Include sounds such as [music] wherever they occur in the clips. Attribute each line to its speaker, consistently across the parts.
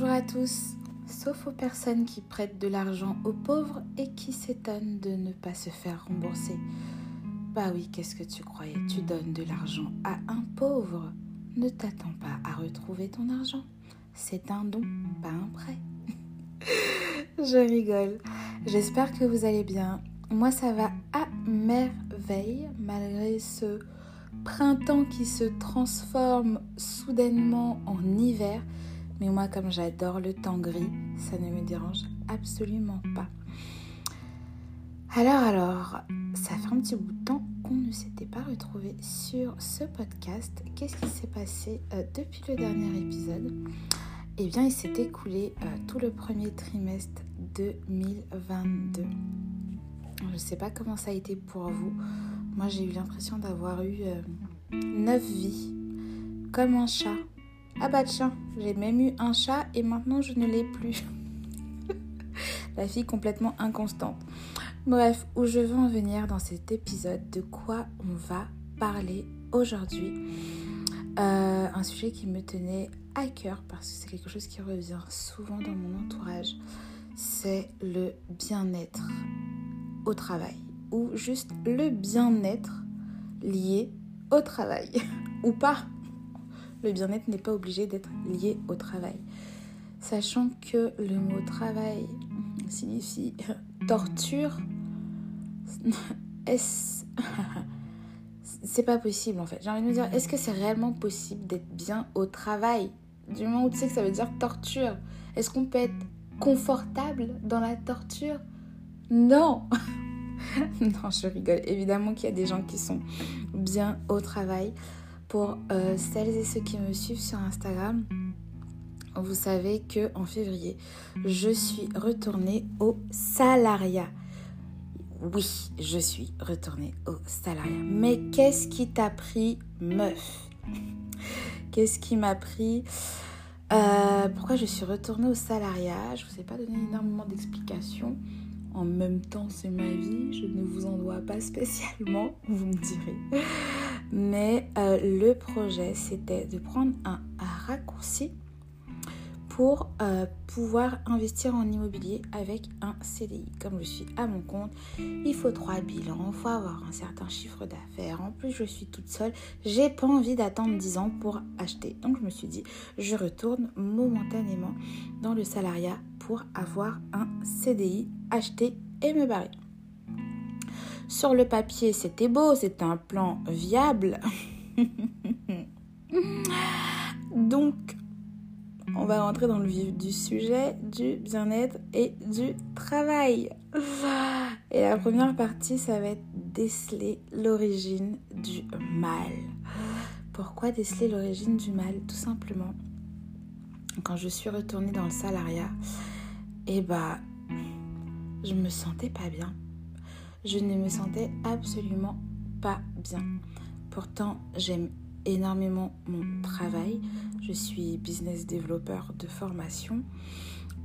Speaker 1: Bonjour à tous, sauf aux personnes qui prêtent de l'argent aux pauvres et qui s'étonnent de ne pas se faire rembourser. Bah oui, qu'est-ce que tu croyais? Tu donnes de l'argent à un pauvre. Ne t'attends pas à retrouver ton argent. C'est un don, pas un prêt. [laughs] Je rigole. J'espère que vous allez bien. Moi, ça va à merveille malgré ce printemps qui se transforme soudainement en hiver. Mais moi, comme j'adore le temps gris, ça ne me dérange absolument pas. Alors, alors, ça fait un petit bout de temps qu'on ne s'était pas retrouvé sur ce podcast. Qu'est-ce qui s'est passé euh, depuis le dernier épisode? Eh bien, il s'est écoulé euh, tout le premier trimestre 2022. Je ne sais pas comment ça a été pour vous. Moi, j'ai eu l'impression d'avoir eu euh, neuf vies, comme un chat. Ah bah tiens, j'ai même eu un chat et maintenant je ne l'ai plus. [laughs] La fille complètement inconstante. Bref, où je veux en venir dans cet épisode, de quoi on va parler aujourd'hui. Euh, un sujet qui me tenait à cœur parce que c'est quelque chose qui revient souvent dans mon entourage. C'est le bien-être au travail ou juste le bien-être lié au travail [laughs] ou pas le bien-être n'est pas obligé d'être lié au travail. Sachant que le mot travail signifie [laughs] torture, est-ce... [laughs] c'est pas possible en fait. J'ai envie de me dire, est-ce que c'est réellement possible d'être bien au travail? Du moment où tu sais que ça veut dire torture, est-ce qu'on peut être confortable dans la torture? Non [laughs] Non, je rigole. Évidemment qu'il y a des gens qui sont bien au travail. Pour euh, celles et ceux qui me suivent sur Instagram, vous savez que en février, je suis retournée au salariat. Oui, je suis retournée au salariat. Mais qu'est-ce qui t'a pris, meuf? Qu'est-ce qui m'a pris euh, Pourquoi je suis retournée au salariat? Je ne vous ai pas donné énormément d'explications. En même temps, c'est ma vie, je ne vous en dois pas spécialement, [laughs] vous me direz. Mais euh, le projet, c'était de prendre un, raccourci pour euh, pouvoir investir en immobilier avec un CDI. Comme je suis à mon compte, il faut trois bilans, il faut avoir un certain chiffre d'affaires. En plus, je suis toute seule. J'ai pas envie d'attendre 10 ans pour acheter. Donc, je me suis dit, je retourne momentanément dans le salariat pour avoir un CDI, acheter et me barrer. Sur le papier, c'était beau, c'était un plan viable. [laughs] Donc, on va rentrer dans le vif du sujet du bien-être et du travail. Et la première partie, ça va être déceler l'origine du mal. Pourquoi déceler l'origine du mal? Tout simplement, quand je suis retournée dans le salariat, eh bah, je me sentais pas bien je ne me sentais absolument pas bien. Pourtant, j'aime énormément mon travail. Je suis business développeur de formation.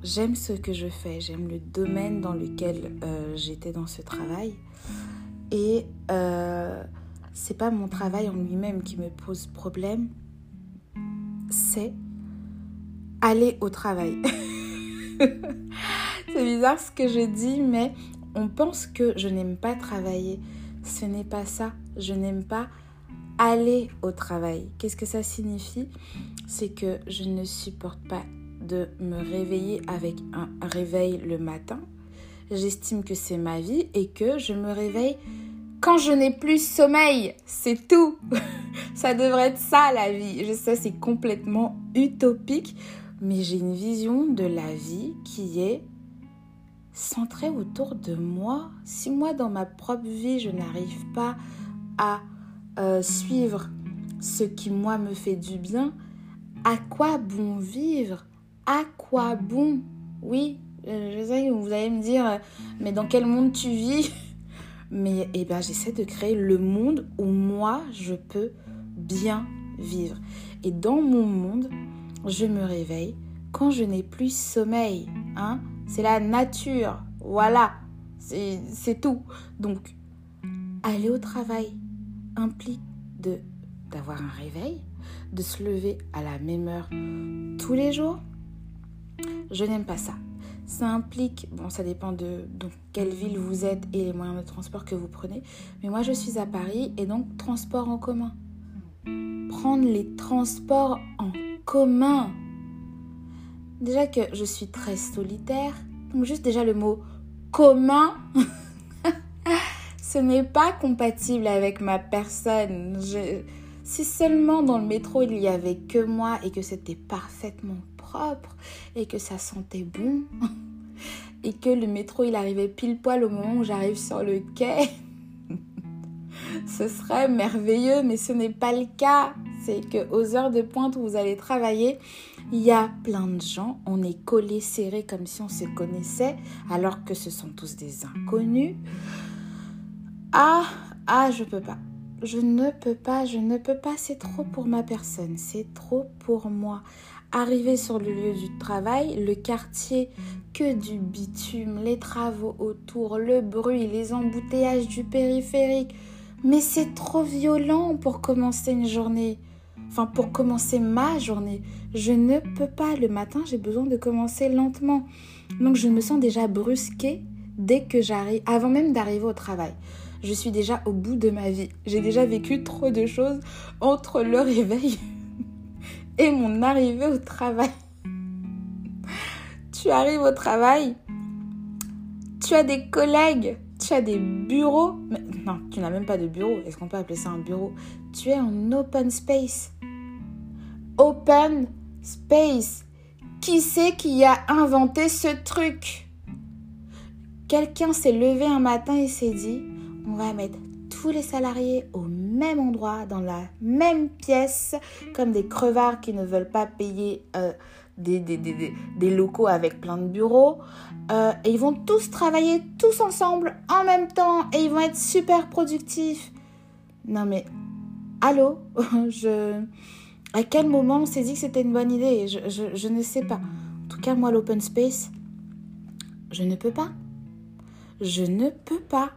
Speaker 1: J'aime ce que je fais, j'aime le domaine dans lequel euh, j'étais dans ce travail. Et euh, c'est pas mon travail en lui-même qui me pose problème, c'est aller au travail. [laughs] c'est bizarre ce que je dis, mais on pense que je n'aime pas travailler. Ce n'est pas ça. Je n'aime pas aller au travail. Qu'est-ce que ça signifie? C'est que je ne supporte pas de me réveiller avec un réveil le matin. J'estime que c'est ma vie et que je me réveille quand je n'ai plus sommeil. C'est tout. [laughs] ça devrait être ça la vie. Je sais, c'est complètement utopique, mais j'ai une vision de la vie qui est centré autour de moi. Si moi, dans ma propre vie, je n'arrive pas à euh, suivre ce qui, moi, me fait du bien, à quoi bon vivre? À quoi bon? Oui, euh, je sais vous allez me dire, euh, mais dans quel monde tu vis? [laughs] Mais eh ben, j'essaie de créer le monde où moi, je peux bien vivre. Et dans mon monde, je me réveille quand je n'ai plus sommeil. Hein c'est la nature. Voilà. C'est tout. Donc, aller au travail implique de d'avoir un réveil, de se lever à la même heure tous les jours? Je n'aime pas ça. Ça implique, bon, ça dépend de donc, quelle ville vous êtes et les moyens de transport que vous prenez. Mais moi, je suis à Paris et donc transport en commun. Prendre les transports en commun. Déjà que je suis très solitaire, donc juste déjà le mot commun, [laughs] ce n'est pas compatible avec ma personne. Si seulement dans le métro il y avait que moi et que c'était parfaitement propre et que ça sentait bon [laughs] et que le métro il arrivait pile poil au moment où j'arrive sur le quai, [laughs] ce serait merveilleux, mais ce n'est pas le cas. C'est que aux heures de pointe où vous allez travailler, il y a plein de gens, on est collés serrés comme si on se connaissait, alors que ce sont tous des inconnus. Ah, ah, je peux pas. Je ne peux pas, je ne peux pas, c'est trop pour ma personne, c'est trop pour moi. Arriver sur le lieu du travail, le quartier, que du bitume, les travaux autour, le bruit, les embouteillages du périphérique. Mais c'est trop violent pour commencer une journée. Enfin, pour commencer ma journée. Je ne peux pas. Le matin, j'ai besoin de commencer lentement. Donc, je me sens déjà brusquée dès que j'arrive, avant même d'arriver au travail je suis déjà au bout de ma vie. J'ai déjà vécu trop de choses entre le réveil [laughs] et mon arrivée au travail. Tu arrives au travail, tu as des collègues, tu as des bureaux. non, tu n'as même pas de bureau. Est-ce qu'on peut appeler ça un bureau? Tu es en open space. Open space. Qui c'est qui a inventé ce truc? Quelqu'un s'est levé un matin et s'est dit on va mettre tous les salariés au même endroit, dans la même pièce, comme des crevards qui ne veulent pas payer euh, des, locaux avec plein de bureaux. Euh, et ils vont tous travailler tous ensemble en même temps et ils vont être super productifs. Non mais, allô? [laughs] Je... À quel moment on s'est dit que c'était une bonne idée? Je, je ne sais pas. En tout cas, moi, l'open space, je ne peux pas. Je ne peux pas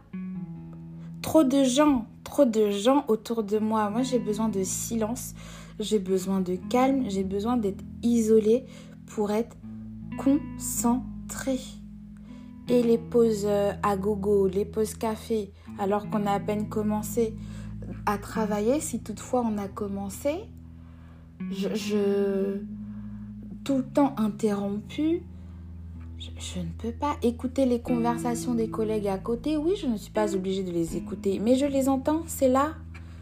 Speaker 1: trop de gens, trop de gens autour de moi. Moi, j'ai besoin de silence, j'ai besoin de calme, j'ai besoin d'être isolée pour être concentrée. Et les pauses euh, à gogo, les pauses café, alors qu'on a à peine commencé à travailler, si toutefois on a commencé, je, je tout le temps interrompu, je, ne peux pas écouter les conversations des collègues à côté. Oui, je ne suis pas obligée de les écouter, mais je les entends. C'est là.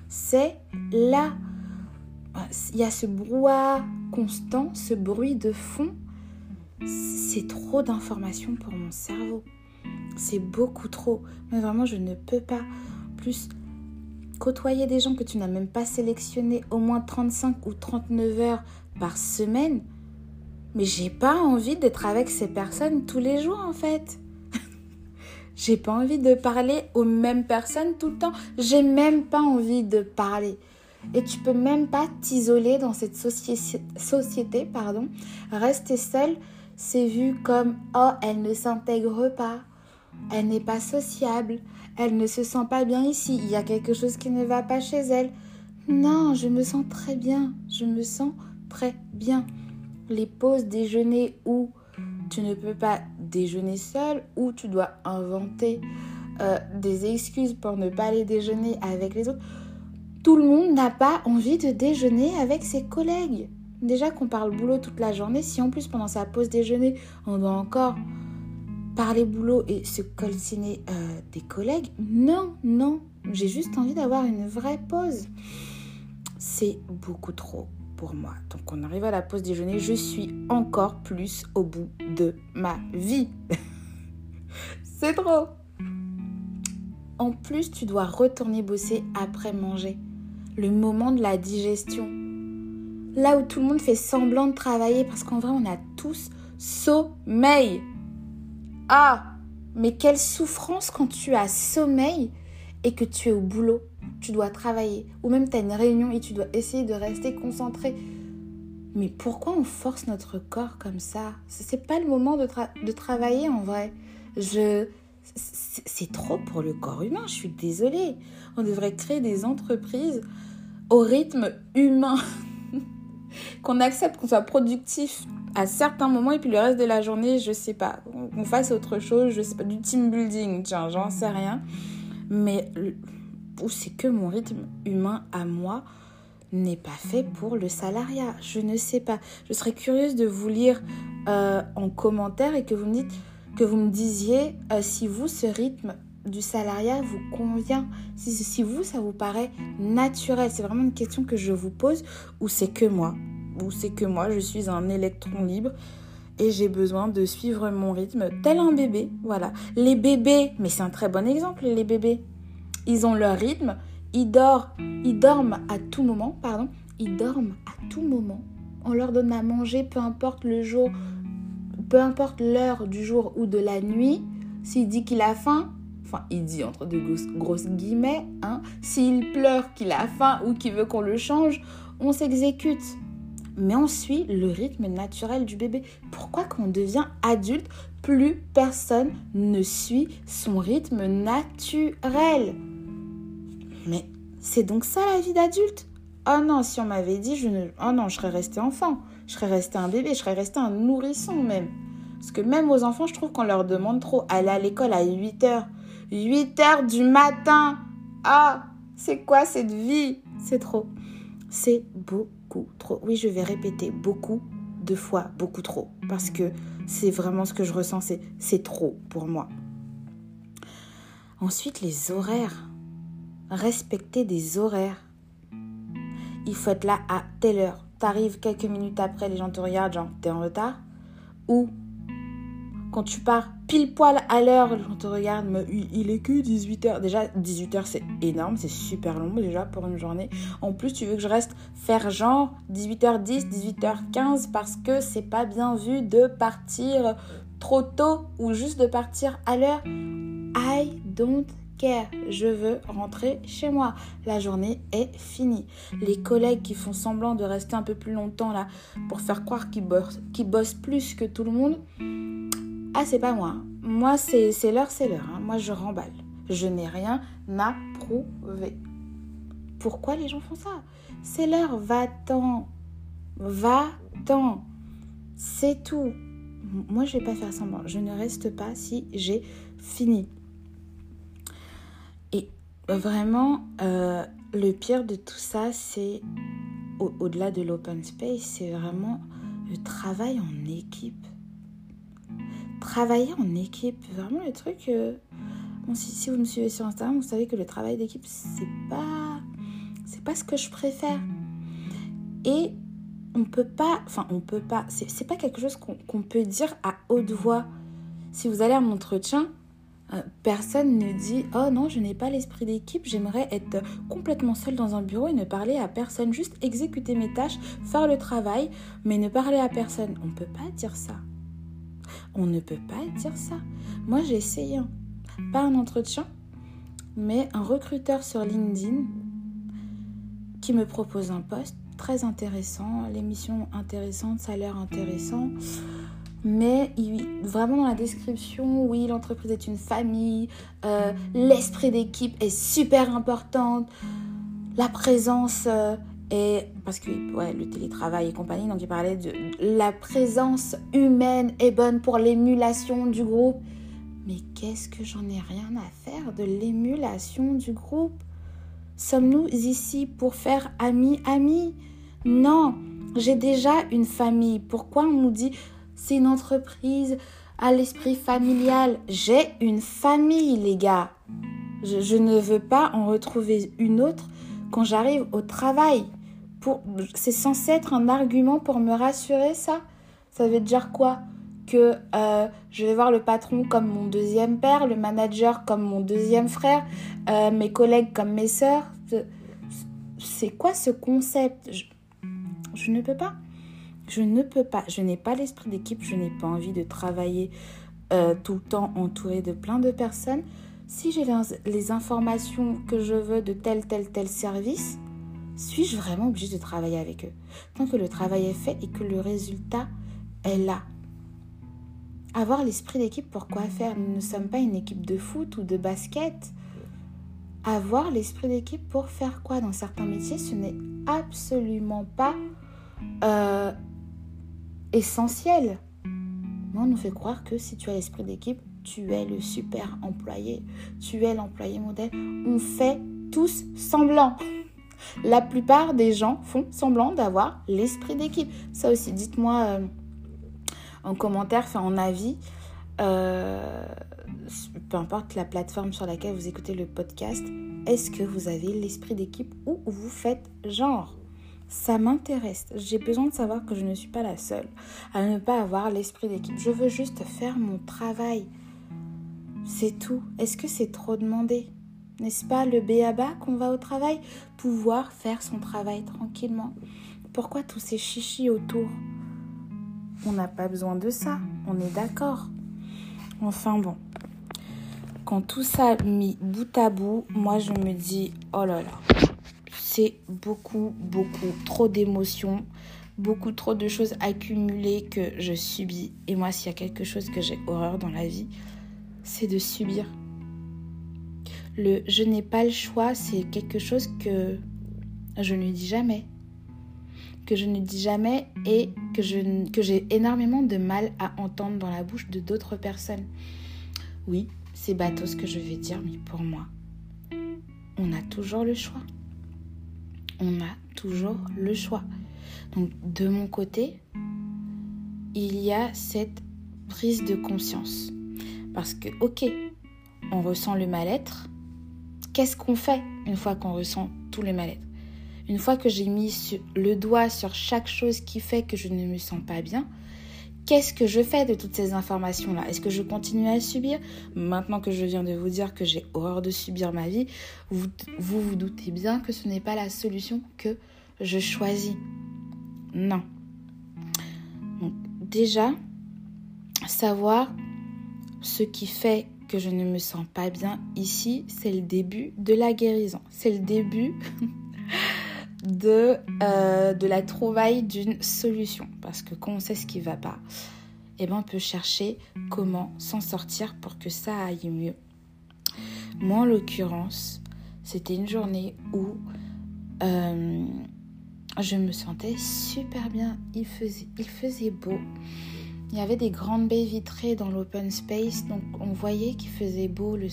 Speaker 1: C'est là. Il y a ce brouhaha constant, ce bruit de fond. C'est trop d'informations pour mon cerveau. C'est beaucoup trop. Mais vraiment, je ne peux pas. Plus, côtoyer des gens que tu n'as même pas sélectionnés au moins 35 ou 39 heures par semaine, mais j'ai pas envie d'être avec ces personnes tous les jours en fait. [laughs] j'ai pas envie de parler aux mêmes personnes tout le temps. J'ai même pas envie de parler. Et tu peux même pas t'isoler dans cette société, pardon. Rester seule, c'est vu comme oh, elle ne s'intègre pas. Elle n'est pas sociable. Elle ne se sent pas bien ici. Il y a quelque chose qui ne va pas chez elle. Non, je me sens très bien. Je me sens très bien les pauses déjeuner où tu ne peux pas déjeuner seul, ou tu dois inventer euh, des excuses pour ne pas aller déjeuner avec les autres. Tout le monde n'a pas envie de déjeuner avec ses collègues. Déjà qu'on parle boulot toute la journée, si en plus pendant sa pause déjeuner, on doit encore parler boulot et se coltiner euh, des collègues, non, non, j'ai juste envie d'avoir une vraie pause. C'est beaucoup trop pour moi. Donc on arrive à la pause déjeuner, je suis encore plus au bout de ma vie. [laughs] C'est trop. En plus, tu dois retourner bosser après manger. Le moment de la digestion. Là où tout le monde fait semblant de travailler parce qu'en vrai, on a tous sommeil. Ah, mais quelle souffrance quand tu as sommeil et que tu es au boulot tu dois travailler, ou même tu as une réunion et tu dois essayer de rester concentré. Mais pourquoi on force notre corps comme ça? C'est pas le moment de, de travailler en vrai. Je c'est trop pour le corps humain, je suis désolée. On devrait créer des entreprises au rythme humain. [laughs] qu'on accepte qu'on soit productif à certains moments et puis le reste de la journée, je sais pas, on fasse autre chose, je sais pas, du team building, tiens, j'en sais rien. Mais c'est que mon rythme humain à moi n'est pas fait pour le salariat. Je ne sais pas. Je serais curieuse de vous lire euh, en commentaire et que vous me dites que vous me disiez euh, si vous ce rythme du salariat vous convient, si, si vous ça vous paraît naturel. C'est vraiment une question que je vous pose ou c'est que moi, ou c'est que moi je suis un électron libre et j'ai besoin de suivre mon rythme tel un bébé. Voilà. Les bébés, mais c'est un très bon exemple les bébés. Ils ont leur rythme, ils dorment, ils dorment à tout moment, pardon, ils dorment à tout moment. On leur donne à manger, peu importe le jour, peu importe l'heure du jour ou de la nuit. S'il dit qu'il a faim, enfin il dit entre de grosses, guillemets, hein, s'il pleure qu'il a faim ou qu'il veut qu'on le change, on s'exécute. Mais on suit le rythme naturel du bébé. Pourquoi quand on devient adulte, plus personne ne suit son rythme naturel? Mais c'est donc ça la vie d'adulte? Oh non, si on m'avait dit, je ne... Oh non, je serais resté enfant. Je serais resté un bébé, je serais resté un nourrisson même. Parce que même aux enfants, je trouve qu'on leur demande trop. Aller à l'école à 8 h 8 h du matin Ah C'est quoi cette vie? C'est trop. C'est beaucoup trop. Oui, je vais répéter beaucoup de fois, beaucoup trop. Parce que c'est vraiment ce que je ressens, c'est trop pour moi. Ensuite, les horaires respecter des horaires. Il faut être là à telle heure. T'arrives quelques minutes après, les gens te regardent, genre t'es en retard. Ou quand tu pars pile poil à l'heure, les gens te regardent, mais il est que 18h. Déjà, 18h c'est énorme, c'est super long déjà pour une journée. En plus, tu veux que je reste faire genre 18h10, 18h15 parce que c'est pas bien vu de partir trop tôt ou juste de partir à l'heure. I don't je veux rentrer chez moi. La journée est finie. Les collègues qui font semblant de rester un peu plus longtemps là pour faire croire qu'ils bossent, plus que tout le monde, ah c'est pas moi. Moi c'est l'heure, c'est l'heure. Hein. Moi je remballe. Je n'ai rien à prouver. Pourquoi les gens font ça? C'est l'heure, va-t'en. Va-t'en. C'est tout. Moi je vais pas faire semblant. Je ne reste pas si j'ai fini. Vraiment, euh, le pire de tout ça, c'est au-delà de l'open space, c'est vraiment le travail en équipe. Travailler en équipe, vraiment le truc. Euh, si, vous me suivez sur Instagram, vous savez que le travail d'équipe, c'est pas, c'est pas ce que je préfère. Et on peut pas, enfin on peut pas, c'est pas quelque chose qu'on peut dire à haute voix. Si vous allez à un entretien, euh, personne ne dit Oh non, je n'ai pas l'esprit d'équipe, j'aimerais être complètement seule dans un bureau et ne parler à personne, juste exécuter mes tâches, faire le travail, mais ne parler à personne. On ne peut pas dire ça. On ne peut pas dire ça. Moi, j'ai essayé, pas un entretien, mais un recruteur sur LinkedIn qui me propose un poste très intéressant, l'émission intéressante, salaire intéressant mais vraiment dans la description, oui, l'entreprise est une famille, euh, l'esprit d'équipe est super important, la présence euh, est, parce que ouais, le télétravail et compagnie, donc il parlait de la présence humaine est bonne pour l'émulation du groupe. Mais qu'est-ce que j'en ai rien à faire de l'émulation du groupe? Sommes-nous ici pour faire ami-ami? Non, j'ai déjà une famille. Pourquoi on nous dit c'est une entreprise à l'esprit familial. J'ai une famille, les gars. Je, ne veux pas en retrouver une autre quand j'arrive au travail. C'est censé être un argument pour me rassurer, ça Ça veut dire quoi? Que euh, je vais voir le patron comme mon deuxième père, le manager comme mon deuxième frère, euh, mes collègues comme mes sœurs. C'est quoi ce concept? Je ne peux pas. Je n'ai pas l'esprit d'équipe, je n'ai pas envie de travailler euh, tout le temps entouré de plein de personnes. Si j'ai les informations que je veux de tel, tel, tel service, suis-je vraiment obligée de travailler avec eux? Tant que le travail est fait et que le résultat est là. Avoir l'esprit d'équipe, pourquoi faire? Nous ne sommes pas une équipe de foot ou de basket. Avoir l'esprit d'équipe pour faire quoi Dans certains métiers, ce n'est absolument pas euh, essentiel. On nous fait croire que si tu as l'esprit d'équipe, tu es le super employé, tu es l'employé modèle. On fait tous semblant. La plupart des gens font semblant d'avoir l'esprit d'équipe. Ça aussi, dites-moi euh, en commentaire, enfin en avis. Euh, peu importe la plateforme sur laquelle vous écoutez le podcast, est-ce que vous avez l'esprit d'équipe ou vous faites genre? Ça m'intéresse. J'ai besoin de savoir que je ne suis pas la seule à ne pas avoir l'esprit d'équipe. Je veux juste faire mon travail. C'est tout. Est-ce que c'est trop demandé? N'est-ce pas le béaba qu'on va au travail? Pouvoir faire son travail tranquillement. Pourquoi tous ces chichis autour? On n'a pas besoin de ça. On est d'accord. Enfin bon. Quand tout ça mis bout à bout, moi je me dis, oh là là, c'est beaucoup, beaucoup trop d'émotions, beaucoup trop de choses accumulées que je subis. Et moi, s'il y a quelque chose que j'ai horreur dans la vie, c'est de subir. Le je n'ai pas le choix, c'est quelque chose que je ne dis jamais. Que je ne dis jamais et que, je, que j'ai énormément de mal à entendre dans la bouche de d'autres personnes. Oui, c'est bateau ce que je vais dire, mais pour moi, on a toujours le choix. On a toujours le choix. Donc de mon côté, il y a cette prise de conscience. Parce que, ok, on ressent le mal-être. Qu'est-ce qu'on fait une fois qu'on ressent tout le mal-être? Une fois que j'ai mis le doigt sur chaque chose qui fait que je ne me sens pas bien, Qu'est-ce que je fais de toutes ces informations-là? Est-ce que je continue à subir? Maintenant que je viens de vous dire que j'ai horreur de subir ma vie, vous, vous doutez bien que ce n'est pas la solution que je choisis. Non. Donc, déjà, savoir ce qui fait que je ne me sens pas bien ici, c'est le début de la guérison. C'est le début [laughs] de, euh, de la trouvaille d'une solution. Parce que quand on sait ce qui ne va pas, eh ben on peut chercher comment s'en sortir pour que ça aille mieux. Moi, en l'occurrence, c'était une journée où euh, je me sentais super bien. Il faisait, il faisait beau. Il y avait des grandes baies vitrées dans l'open space, donc on voyait qu'il faisait beau, le,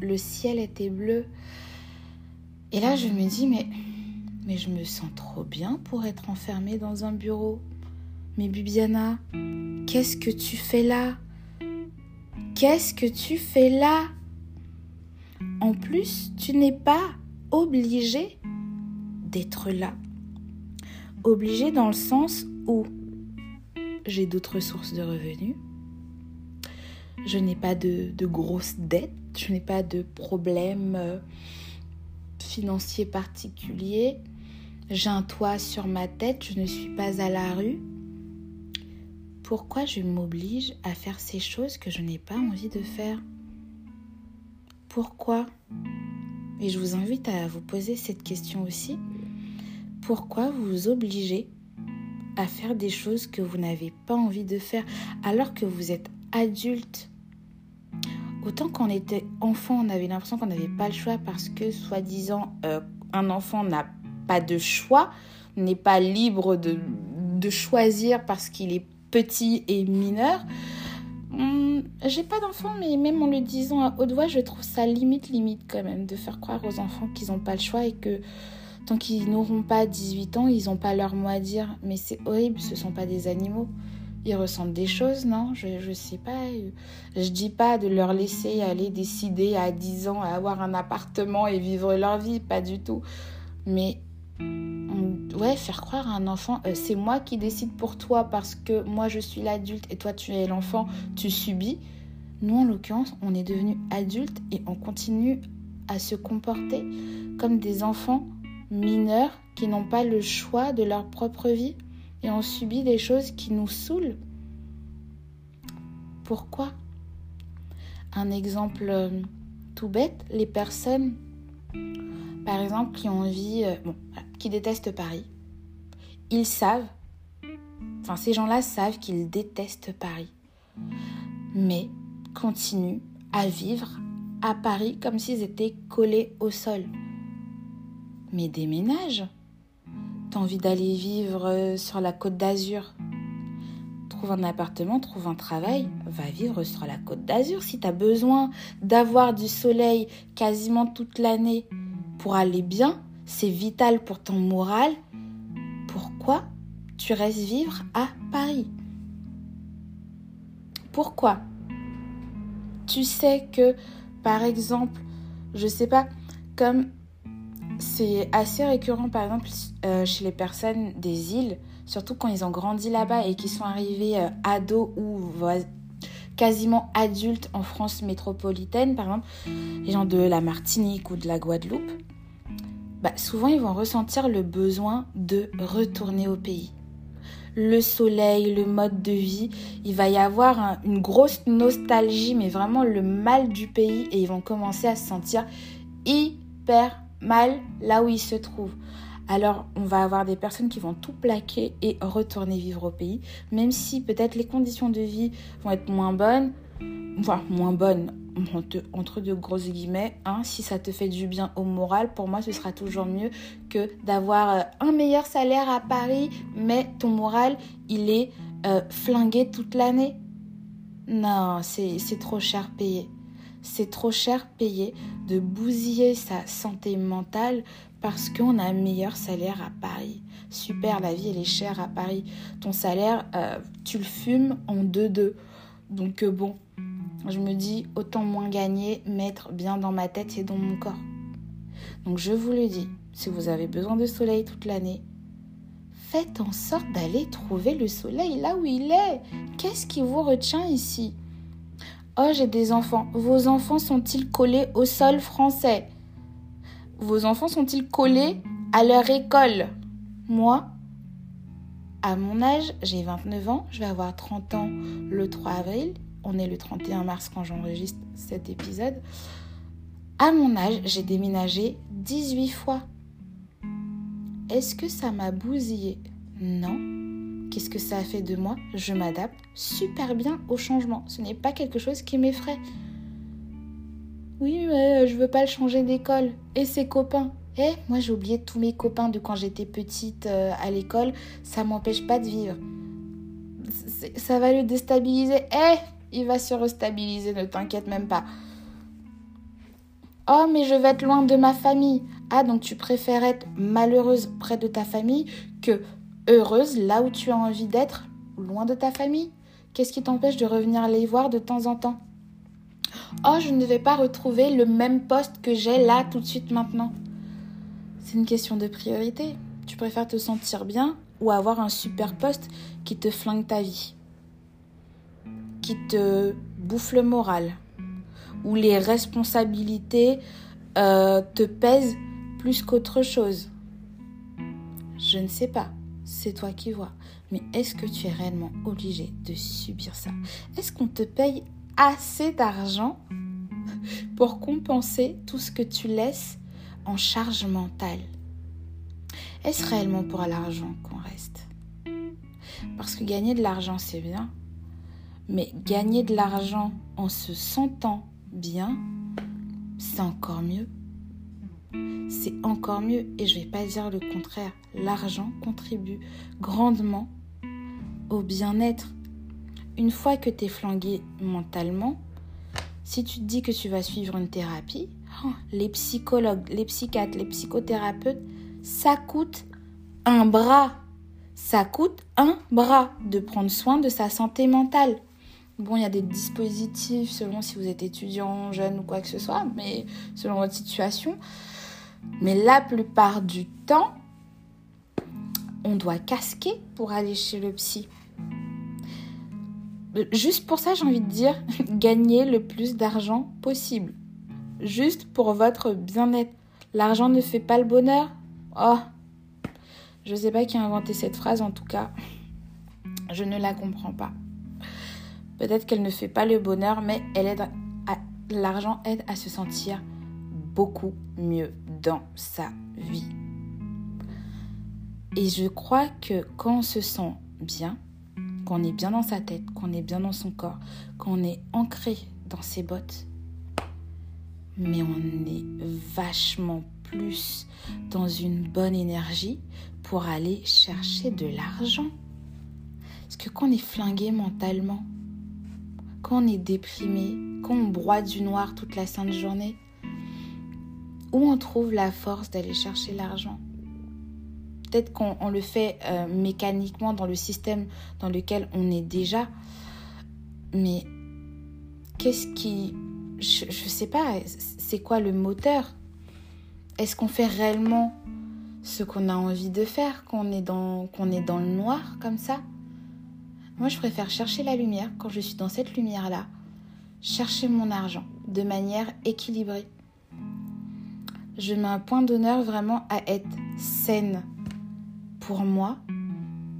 Speaker 1: le ciel était bleu. Et là, je me dis, mais mais je me sens trop bien pour être enfermée dans un bureau. Mais Bibiana, qu'est-ce que tu fais là? Qu'est-ce que tu fais là? En plus, tu n'es pas obligée d'être là. Obligée dans le sens où j'ai d'autres sources de revenus, je n'ai pas de, de grosses dettes, je n'ai pas de problèmes euh, financiers particuliers, j'ai un toit sur ma tête, je ne suis pas à la rue. Pourquoi je m'oblige à faire ces choses que je n'ai pas envie de faire? Pourquoi? Et je vous invite à vous poser cette question aussi. Pourquoi vous vous obligez à faire des choses que vous n'avez pas envie de faire alors que vous êtes adulte? Autant quand on était enfant, on avait l'impression qu'on n'avait pas le choix parce que, soi-disant, euh, un enfant n'a pas de choix, n'est pas libre de, de choisir parce qu'il est petit et mineur. Hum, j'ai pas d'enfants, mais même en le disant à haute voix, je trouve ça limite, limite quand même, de faire croire aux enfants qu'ils n'ont pas le choix et que tant qu'ils n'auront pas 18 ans, ils n'ont pas leur mot à dire. Mais c'est horrible, ce sont pas des animaux. Ils ressentent des choses, non? Je, je sais pas. Je dis pas de leur laisser aller décider à 10 ans à avoir un appartement et vivre leur vie, pas du tout. Mais ouais, faire croire à un enfant, euh, c'est moi qui décide pour toi parce que moi je suis l'adulte et toi tu es l'enfant, tu subis. Nous, en l'occurrence, on est devenus adultes et on continue à se comporter comme des enfants mineurs qui n'ont pas le choix de leur propre vie et on subit des choses qui nous saoulent. Pourquoi? Un exemple euh, tout bête, les personnes, par exemple, qui ont envie, euh, qui détestent Paris. Ils savent, enfin ces gens-là savent qu'ils détestent Paris, mais continuent à vivre à Paris comme s'ils étaient collés au sol. Mais déménage. T'as envie d'aller vivre sur la côte d'Azur. trouve un appartement, trouve un travail, va vivre sur la côte d'Azur. Si tu as besoin d'avoir du soleil quasiment toute l'année pour aller bien, c'est vital pour ton moral, pourquoi tu restes vivre à Paris? Pourquoi? Tu sais que, par exemple, je sais pas, comme c'est assez récurrent, par exemple, euh, chez les personnes des îles, surtout quand ils ont grandi là-bas et qui sont arrivés euh, ados ou quasiment adultes en France métropolitaine, par exemple, les gens de la Martinique ou de la Guadeloupe, bah, souvent ils vont ressentir le besoin de retourner au pays. Le soleil, le mode de vie, il va y avoir une grosse nostalgie, mais vraiment le mal du pays, et ils vont commencer à se sentir hyper mal là où ils se trouvent. Alors, on va avoir des personnes qui vont tout plaquer et retourner vivre au pays, même si peut-être les conditions de vie vont être moins bonnes, voire moins bonnes, entre deux grosses guillemets, hein, si ça te fait du bien au moral, pour moi ce sera toujours mieux que d'avoir euh, un meilleur salaire à Paris, mais ton moral il est euh, flingué toute l'année. Non, c'est trop cher payé. C'est trop cher payé de bousiller sa santé mentale parce qu'on a un meilleur salaire à Paris. Super, la vie elle est chère à Paris. Ton salaire, euh, tu le fumes en deux-deux. Donc bon, je me dis autant moins gagner, mettre bien dans ma tête et dans mon corps. Donc je vous le dis, si vous avez besoin de soleil toute l'année, faites en sorte d'aller trouver le soleil là où il est. Qu'est-ce qui vous retient ici? Oh, j'ai des enfants. Vos enfants sont-ils collés au sol français? Vos enfants sont-ils collés à leur école? Moi, à mon âge, j'ai 29 ans, je vais avoir 30 ans le 3 avril on est le 31 mars quand j'enregistre cet épisode. À mon âge, j'ai déménagé 18 fois. Est-ce que ça m'a bousillé Non. Qu'est-ce que ça a fait de moi? Je m'adapte super bien au changement. Ce n'est pas quelque chose qui m'effraie. Oui, mais je veux pas le changer d'école. Et ses copains? Eh, moi j'ai oublié tous mes copains de quand j'étais petite euh, à l'école. Ça m'empêche pas de vivre. Ça va le déstabiliser. Eh, il va se restabiliser, ne t'inquiète même pas. Oh, mais je vais être loin de ma famille. Ah, donc tu préfères être malheureuse près de ta famille que heureuse là où tu as envie d'être, loin de ta famille? Qu'est-ce qui t'empêche de revenir les voir de temps en temps? Oh, je ne vais pas retrouver le même poste que j'ai là tout de suite maintenant. C'est une question de priorité. Tu préfères te sentir bien ou avoir un super poste qui te flingue ta vie? Qui te bouffe le moral, où les responsabilités euh, te pèsent plus qu'autre chose. Je ne sais pas, c'est toi qui vois. Mais est-ce que tu es réellement obligé de subir ça? Est-ce qu'on te paye assez d'argent pour compenser tout ce que tu laisses en charge mentale? Est-ce réellement pour l'argent qu'on reste? Parce que gagner de l'argent, c'est bien, mais gagner de l'argent en se sentant bien, c'est encore mieux. C'est encore mieux et je ne vais pas dire le contraire. L'argent contribue grandement au bien-être. Une fois que tu es flangué mentalement, si tu te dis que tu vas suivre une thérapie, oh, les psychologues, les psychiatres, les psychothérapeutes, ça coûte un bras. Ça coûte un bras de prendre soin de sa santé mentale. Bon, il y a des dispositifs selon si vous êtes étudiant, jeune ou quoi que ce soit, mais selon votre situation. Mais la plupart du temps, on doit casquer pour aller chez le psy. Juste pour ça, j'ai envie de dire, [laughs] gagnez le plus d'argent possible. Juste pour votre bien-être. L'argent ne fait pas le bonheur. Oh, je ne sais pas qui a inventé cette phrase, en tout cas, je ne la comprends pas. Peut-être qu'elle ne fait pas le bonheur, mais l'argent aide à se sentir beaucoup mieux dans sa vie. Et je crois que quand on se sent bien, qu'on est bien dans sa tête, qu'on est bien dans son corps, qu'on est ancré dans ses bottes, mais on est vachement plus dans une bonne énergie pour aller chercher de l'argent. Parce que quand on est flingué mentalement, quand on est déprimé, quand on broie du noir toute la sainte journée, où on trouve la force d'aller chercher l'argent. Peut-être qu'on le fait euh, mécaniquement dans le système dans lequel on est déjà, mais qu'est-ce qui... Je ne sais pas, c'est quoi le moteur? Est-ce qu'on fait réellement ce qu'on a envie de faire quand on est qu'on est dans le noir comme ça? Moi, je préfère chercher la lumière quand je suis dans cette lumière-là, chercher mon argent de manière équilibrée. Je mets un point d'honneur vraiment à être saine pour moi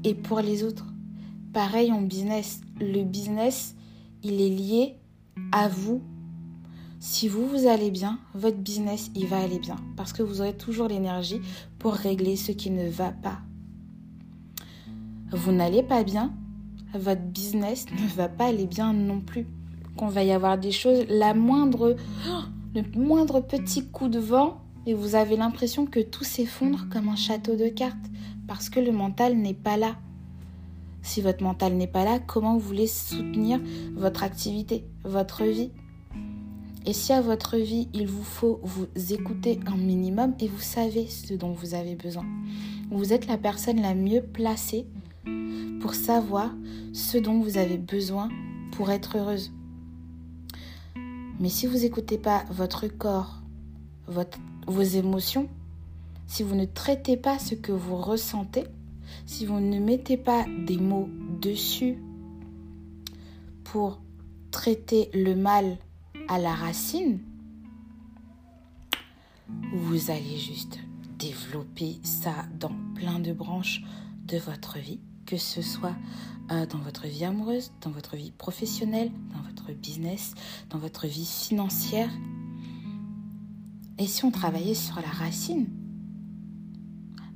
Speaker 1: et pour les autres. Pareil en business. Le business, il est lié à vous. Si vous, vous allez bien, votre business, il va aller bien. Parce que vous aurez toujours l'énergie pour régler ce qui ne va pas. Vous n'allez pas bien, votre business ne va pas aller bien non plus. Qu'on va y avoir des choses, la moindre, le moindre petit coup de vent, et vous avez l'impression que tout s'effondre comme un château de cartes parce que le mental n'est pas là. Si votre mental n'est pas là, comment vous voulez soutenir votre activité, votre vie? Et si à votre vie, il vous faut vous écouter un minimum et vous savez ce dont vous avez besoin. Vous êtes la personne la mieux placée pour savoir ce dont vous avez besoin pour être heureuse. Mais si vous n'écoutez pas votre corps, vos émotions, si vous ne traitez pas ce que vous ressentez, si vous ne mettez pas des mots dessus pour traiter le mal à la racine, vous allez juste développer ça dans plein de branches de votre vie, que ce soit euh, dans votre vie amoureuse, dans votre vie professionnelle, dans votre business, dans votre vie financière. Et si on travaillait sur la racine,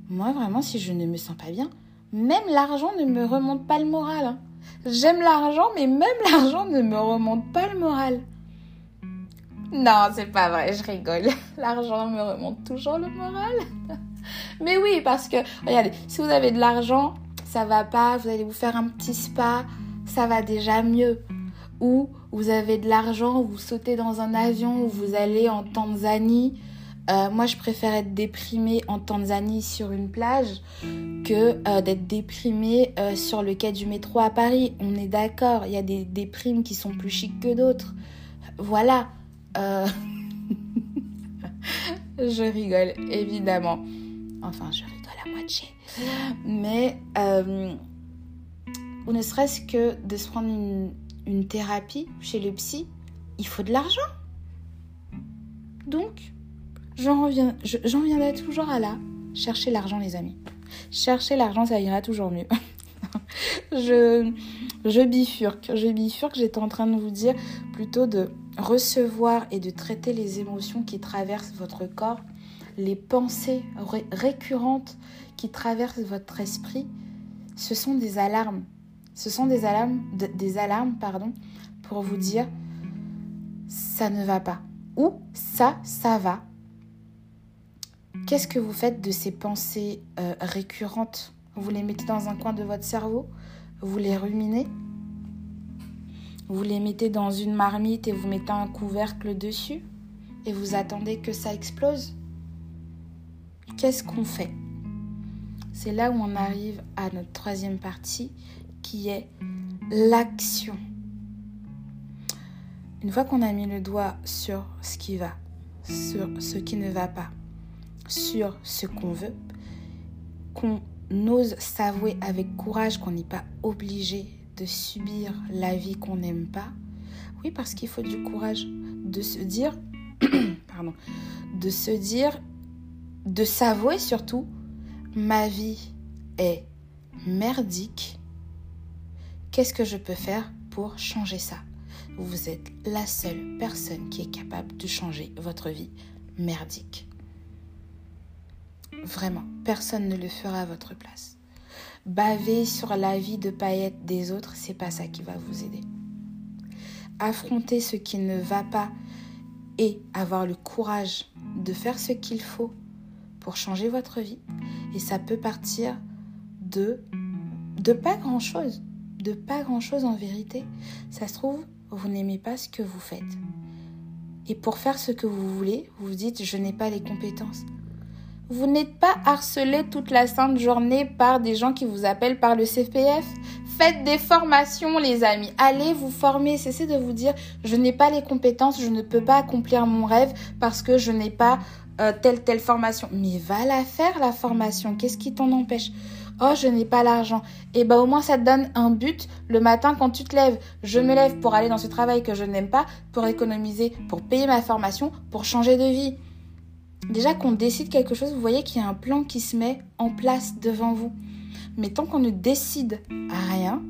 Speaker 1: moi, vraiment, si je ne me sens pas bien, même l'argent ne me remonte pas le moral. Hein. J'aime l'argent, mais même [laughs] l'argent ne me remonte pas le moral. Non, c'est pas vrai, je rigole. [laughs] L'argent me remonte toujours le moral. [laughs] Mais oui, parce que, regardez, si vous avez de l'argent, ça va pas, vous allez vous faire un petit spa, ça va déjà mieux. Ou vous avez de l'argent, vous sautez dans un avion, ou vous allez en Tanzanie, euh, moi, je préfère être déprimée en Tanzanie sur une plage que euh, d'être déprimée euh, sur le quai du métro à Paris. On est d'accord, il y a des déprimes qui sont plus chics que d'autres. Voilà. [laughs] je rigole, évidemment. Enfin, je rigole à moitié. Mais, ou ne serait-ce que de se prendre une, thérapie chez le psy, il faut de l'argent. Donc, j'en reviens, j'en viendrai toujours à là. Chercher l'argent, les amis. Chercher l'argent, ça ira toujours mieux. [laughs] je bifurque. Je bifurque, j'étais en train de vous dire plutôt de recevoir et de traiter les émotions qui traversent votre corps, les pensées récurrentes qui traversent votre esprit. Ce sont des alarmes. Ce sont des alarmes, des alarmes pardon, pour vous dire ça ne va pas. Ou ça, ça va. Qu'est-ce que vous faites de ces pensées euh, récurrentes? Vous les mettez dans un coin de votre cerveau? Vous les ruminez? Vous les mettez dans une marmite et vous mettez un couvercle dessus? Et vous attendez que ça explose? Qu'est-ce qu'on fait? C'est là où on arrive à notre troisième partie qui est l'action. Une fois qu'on a mis le doigt sur ce qui va, sur ce qui ne va pas, sur ce qu'on veut, qu'on ose s'avouer avec courage qu'on n'est pas obligé de subir la vie qu'on n'aime pas. Oui, parce qu'il faut du courage de se dire, [clears throat] pardon, de se dire, de s'avouer surtout, ma vie est merdique. Qu'est-ce que je peux faire pour changer ça? Vous êtes la seule personne qui est capable de changer votre vie merdique. Vraiment, personne ne le fera à votre place. Baver sur la vie de paillettes des autres, c'est pas ça qui va vous aider. Affronter ce qui ne va pas et avoir le courage de faire ce qu'il faut pour changer votre vie. Et ça peut partir de, de pas grand chose. de pas grand-chose en vérité. Ça se trouve, vous n'aimez pas ce que vous faites. Et pour faire ce que vous voulez, vous vous dites je n'ai pas les compétences. Vous n'êtes pas harcelé toute la sainte journée par des gens qui vous appellent par le CPF. Faites des formations, les amis. Allez vous former. Cessez de vous dire je n'ai pas les compétences, je ne peux pas accomplir mon rêve parce que je n'ai pas euh, telle telle formation. Mais va la faire la formation. Qu'est-ce qui t'en empêche? Oh, je n'ai pas l'argent. Eh ben au moins ça te donne un but le matin quand tu te lèves. Je me lève pour aller dans ce travail que je n'aime pas, pour économiser, pour payer ma formation, pour changer de vie. Déjà qu'on décide quelque chose, vous voyez qu'il y a un plan qui se met en place devant vous. Mais tant qu'on ne décide rien,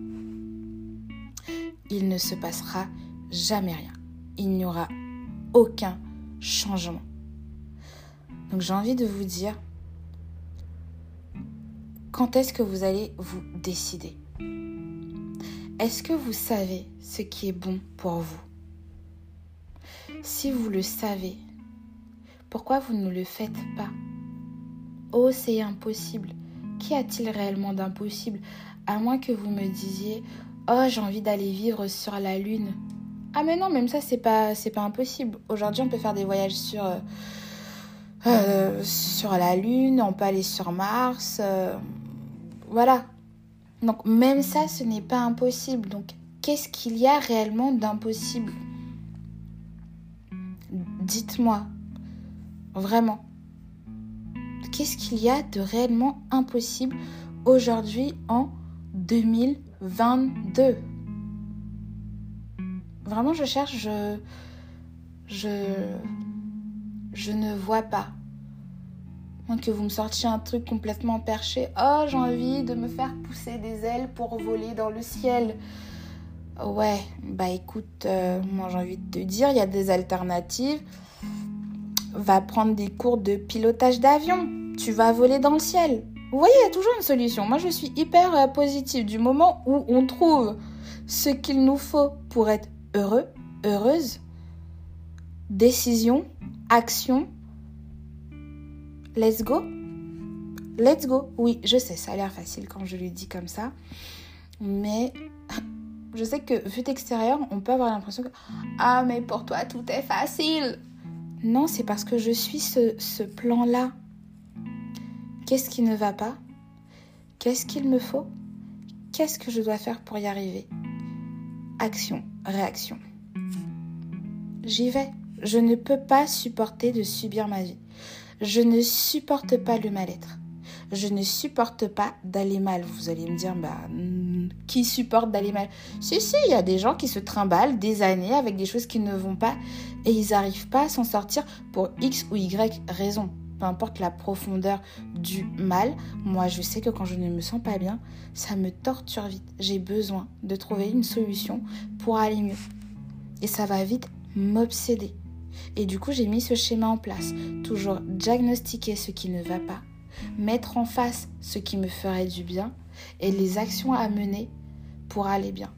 Speaker 1: il ne se passera jamais rien. Il n'y aura aucun changement. Donc j'ai envie de vous dire, quand est-ce que vous allez vous décider? Est-ce que vous savez ce qui est bon pour vous? Si vous le savez, pourquoi vous ne le faites pas? Oh, c'est impossible. Qu'y a-t-il réellement d'impossible? À moins que vous me disiez Oh, j'ai envie d'aller vivre sur la lune. Ah mais non, même ça c'est pas pas impossible. Aujourd'hui, on peut faire des voyages sur euh, euh, sur la lune, on peut aller sur Mars. Euh, voilà. Donc même ça, ce n'est pas impossible. Donc qu'est-ce qu'il y a réellement d'impossible? Dites-moi. Vraiment. Qu'est-ce qu'il y a de réellement impossible aujourd'hui en 2022 Vraiment, je cherche, je, je, je ne vois pas que vous me sortiez un truc complètement perché. Oh, j'ai envie de me faire pousser des ailes pour voler dans le ciel. Ouais, bah écoute, euh, moi j'ai envie de te dire, il y a des alternatives. Va prendre des cours de pilotage d'avion. Tu vas voler dans le ciel. Vous voyez, il y a toujours une solution. Moi je suis hyper euh, positive du moment où on trouve ce qu'il nous faut pour être heureux, heureuse. Décision, action, Let's go Let's go Oui, je sais, ça a l'air facile quand je lui dis comme ça. Mais [laughs] je sais que vu d'extérieur, on peut avoir l'impression que Ah, mais pour toi, tout est facile. Non, c'est parce que je suis ce, ce plan-là. Qu'est-ce qui ne va pas? Qu'est-ce qu'il me faut? Qu'est-ce que je dois faire pour y arriver? Action, réaction. J'y vais. Je ne peux pas supporter de subir ma vie. Je ne supporte pas le mal-être. Je ne supporte pas d'aller mal. Vous allez me dire, bah, hmm, qui supporte d'aller mal? Si, si, il y a des gens qui se trimballent des années avec des choses qui ne vont pas et ils n'arrivent pas à s'en sortir pour X ou Y raison. Peu importe la profondeur du mal, moi je sais que quand je ne me sens pas bien, ça me torture vite. J'ai besoin de trouver une solution pour aller mieux. Et ça va vite m'obséder. Et du coup, j'ai mis ce schéma en place. Toujours diagnostiquer ce qui ne va pas, mettre en face ce qui me ferait du bien et les actions à mener pour aller bien.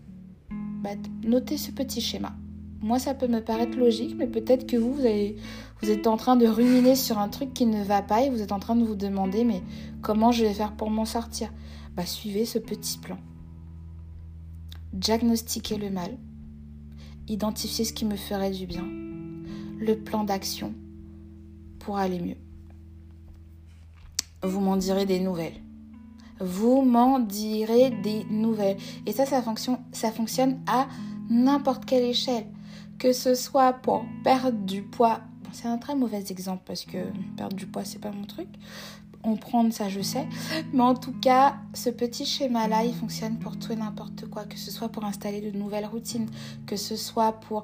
Speaker 1: Bah, notez ce petit schéma. Moi, ça peut me paraître logique, mais peut-être que vous, vous, êtes en train de ruminer sur un truc qui ne va pas et vous êtes en train de vous demander, mais comment je vais faire pour m'en sortir? Bah, suivez ce petit plan. Diagnostiquer le mal, identifier ce qui me ferait du bien, le plan d'action pour aller mieux. Vous m'en direz des nouvelles. Vous m'en direz des nouvelles. Et ça, ça fonctionne, ça fonctionne à n'importe quelle échelle. Que ce soit pour perdre du poids. c'est un très mauvais exemple parce que perdre du poids, c'est pas mon truc. On prend ça, je sais. Mais en tout cas, ce petit schéma-là, il fonctionne pour tout et n'importe quoi. Que ce soit pour installer de nouvelles routines, que ce soit pour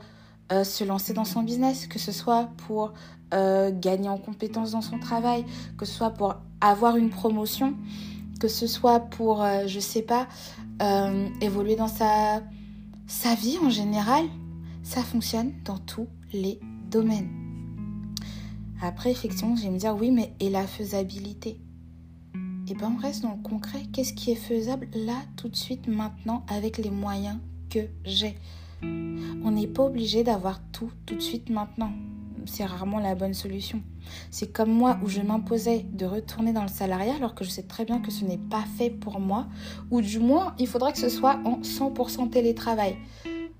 Speaker 1: euh, se lancer dans son business, que ce soit pour euh, gagner en compétences dans son travail, que ce soit pour avoir une promotion, que ce soit pour, euh, je sais pas, évoluer dans sa, sa vie en général. Ça fonctionne dans tous les domaines. Après, effectivement, je vais me dire, oui, mais et la faisabilité? Et eh bien, on reste dans le concret. Qu'est-ce qui est faisable là, tout de suite, maintenant, avec les moyens que j'ai? On n'est pas obligé d'avoir tout tout de suite maintenant. c'est rarement la bonne solution. C'est comme moi où je m'imposais de retourner dans le salariat alors que je sais très bien que ce n'est pas fait pour moi, ou du moins il faudrait que ce soit en 100% télétravail.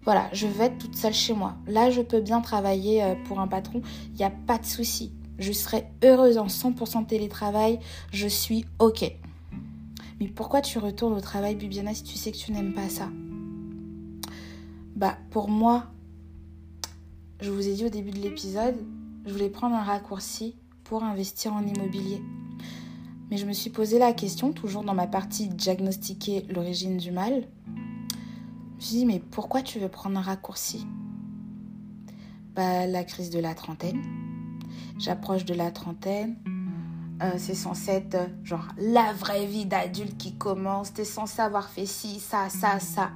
Speaker 1: Voilà, je vais être toute seule chez moi. Là, je peux bien travailler euh, pour un patron, il n'y a pas de souci. Je serai heureuse en 100% télétravail, je suis OK. Mais pourquoi tu retournes au travail, Bibiana, si tu sais que tu n'aimes pas ça? Bah, pour moi, je vous ai dit au début de l'épisode, je voulais prendre un raccourci pour investir en immobilier. Mais je me suis posé la question, toujours dans ma partie diagnostiquer l'origine du mal. Je me suis dit, mais pourquoi tu veux prendre un raccourci? Bah, la crise de la trentaine. J'approche de la trentaine. Euh, c'est censé être euh, genre la vraie vie d'adulte qui commence. T'es censé avoir fait ci, ça, ça, ça.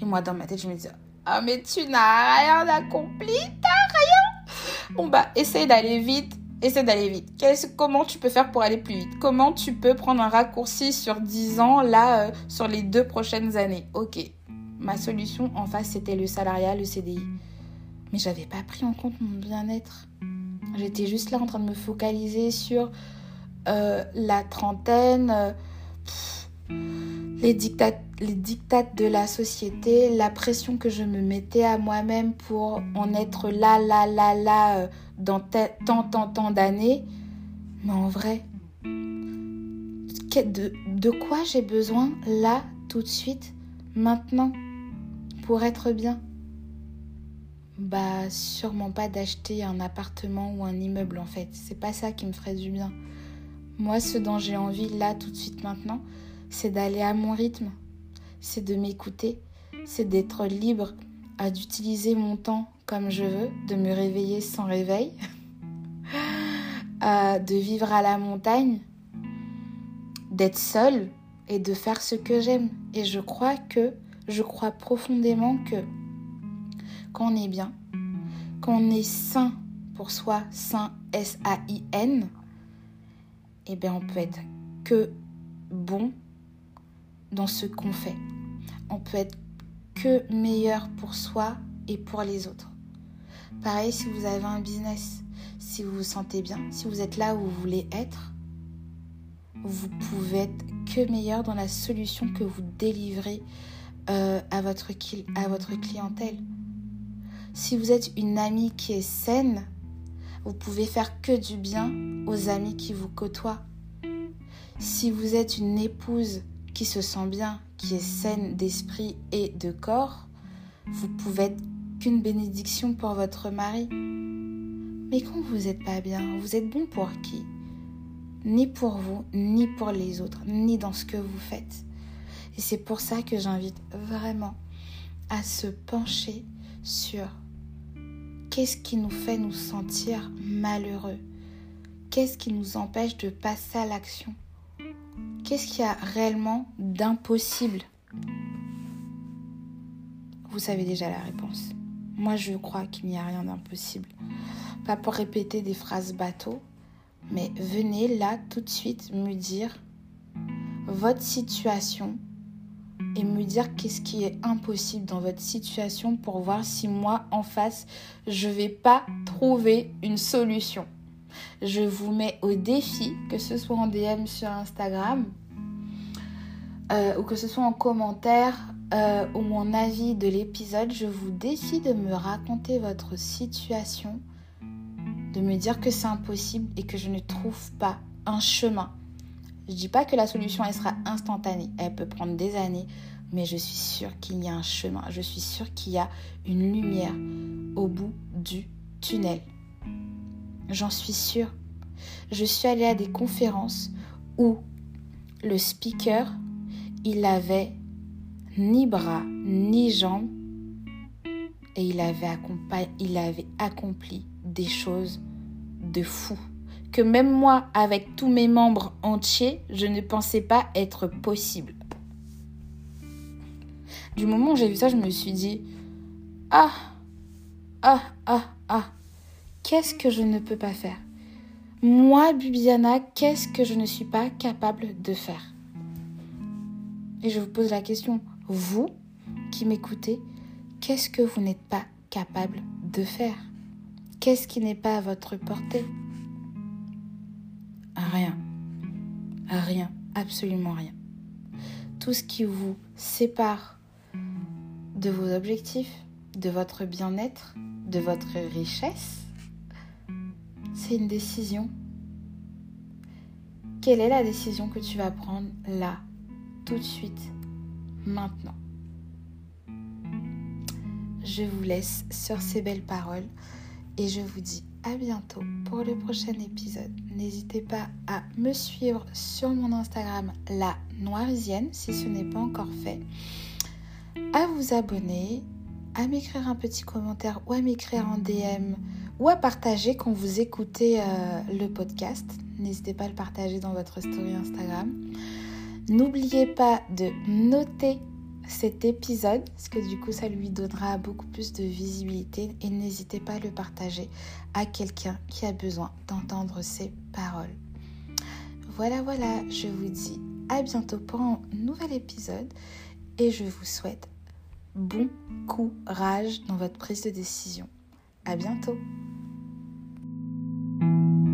Speaker 1: Et moi, dans ma tête, je me dis, ah, mais tu n'as rien accompli, t'as rien. Bon, bah, essaye d'aller vite. Essaye d'aller vite. comment tu peux faire pour aller plus vite? Comment tu peux prendre un raccourci sur 10 ans, là, euh, sur les deux prochaines années? Ok. Ma solution en face, c'était le salariat, le CDI. Mais j'avais pas pris en compte mon bien-être. J'étais juste là en train de me focaliser sur euh, la trentaine. Euh, les dictates, les dictates de la société, la pression que je me mettais à moi-même pour en être là, là, là, là, euh, dans tant, tant, tant d'années. Mais en vrai, de, de quoi j'ai besoin là, tout de suite, maintenant, pour être bien? Bah, sûrement pas d'acheter un appartement ou un immeuble en fait. C'est pas ça qui me ferait du bien. Moi, ce dont j'ai envie là, tout de suite, maintenant, c'est d'aller à mon rythme, c'est de m'écouter, c'est d'être libre à d'utiliser mon temps comme je veux, de me réveiller sans réveil, [laughs] de vivre à la montagne, d'être seule et de faire ce que j'aime. Et je crois que, je crois profondément que quand on est bien, quand on est sain pour soi, sain S-A-I-N, eh bien on peut être que bon dans ce qu'on fait. On peut être que meilleur pour soi et pour les autres. Pareil si vous avez un business, si vous vous sentez bien, si vous êtes là où vous voulez être, vous pouvez être que meilleur dans la solution que vous délivrez euh, à, votre, à votre clientèle. Si vous êtes une amie qui est saine, vous pouvez faire que du bien aux amis qui vous côtoient. Si vous êtes une épouse qui se sent bien, qui est saine d'esprit et de corps, vous pouvez être qu'une bénédiction pour votre mari. Mais quand vous n'êtes pas bien, vous êtes bon pour qui? Ni pour vous, ni pour les autres, ni dans ce que vous faites. Et c'est pour ça que j'invite vraiment à se pencher sur qu'est-ce qui nous fait nous sentir malheureux Qu'est-ce qui nous empêche de passer à l'action? Qu'est-ce qu'il y a réellement d'impossible? Vous savez déjà la réponse. Moi, je crois qu'il n'y a rien d'impossible. Pas pour répéter des phrases bateau, mais venez là tout de suite me dire votre situation et me dire qu'est-ce qui est impossible dans votre situation pour voir si moi en face je vais pas trouver une solution. Je vous mets au défi, que ce soit en DM sur Instagram euh, ou que ce soit en commentaire euh, ou en avis de l'épisode, je vous défie de me raconter votre situation, de me dire que c'est impossible et que je ne trouve pas un chemin. Je dis pas que la solution elle sera instantanée, elle peut prendre des années, mais je suis sûre qu'il y a un chemin, je suis sûre qu'il y a une lumière au bout du tunnel. J'en suis sûre. Je suis allée à des conférences où le speaker, il avait ni bras ni jambes et il avait, accompli des choses de fou que même moi, avec tous mes membres entiers, je ne pensais pas être possible. Du moment où j'ai vu ça, je me suis dit, ah, ah, ah, ah, qu'est-ce que je ne peux pas faire? Moi, Bibiana, qu'est-ce que je ne suis pas capable de faire? Et je vous pose la question, vous qui m'écoutez, qu'est-ce que vous n'êtes pas capable de faire? Qu'est-ce qui n'est pas à votre portée? Rien. Rien. Absolument rien. Tout ce qui vous sépare de vos objectifs, de votre bien-être, de votre richesse, c'est une décision. Quelle est la décision que tu vas prendre là, tout de suite, maintenant? Je vous laisse sur ces belles paroles et je vous dis à bientôt pour le prochain épisode. N'hésitez pas à me suivre sur mon Instagram La Noirisienne si ce n'est pas encore fait, à vous abonner, à m'écrire un petit commentaire ou à m'écrire en DM ou à partager quand vous écoutez euh, le podcast. N'hésitez pas à le partager dans votre story Instagram. N'oubliez pas de noter cet épisode, parce que du coup ça lui donnera beaucoup plus de visibilité et n'hésitez pas à le partager à quelqu'un qui a besoin d'entendre ces paroles. Voilà, voilà, je vous dis à bientôt pour un nouvel épisode et je vous souhaite bon courage dans votre prise de décision. À bientôt! Thank you.